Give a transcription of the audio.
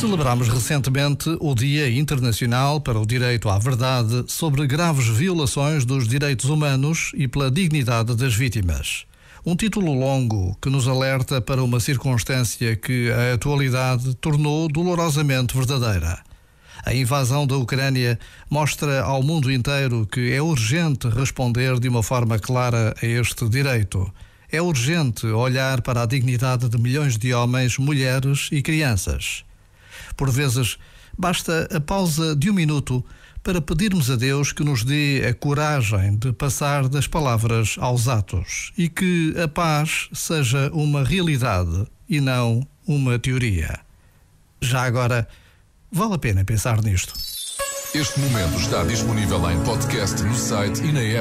Celebramos recentemente o Dia Internacional para o Direito à Verdade sobre graves violações dos direitos humanos e pela dignidade das vítimas. Um título longo que nos alerta para uma circunstância que a atualidade tornou dolorosamente verdadeira. A invasão da Ucrânia mostra ao mundo inteiro que é urgente responder de uma forma clara a este direito é urgente olhar para a dignidade de milhões de homens, mulheres e crianças. Por vezes, basta a pausa de um minuto para pedirmos a Deus que nos dê a coragem de passar das palavras aos atos e que a paz seja uma realidade e não uma teoria. Já agora, vale a pena pensar nisto. Este momento está disponível em podcast no site e na app.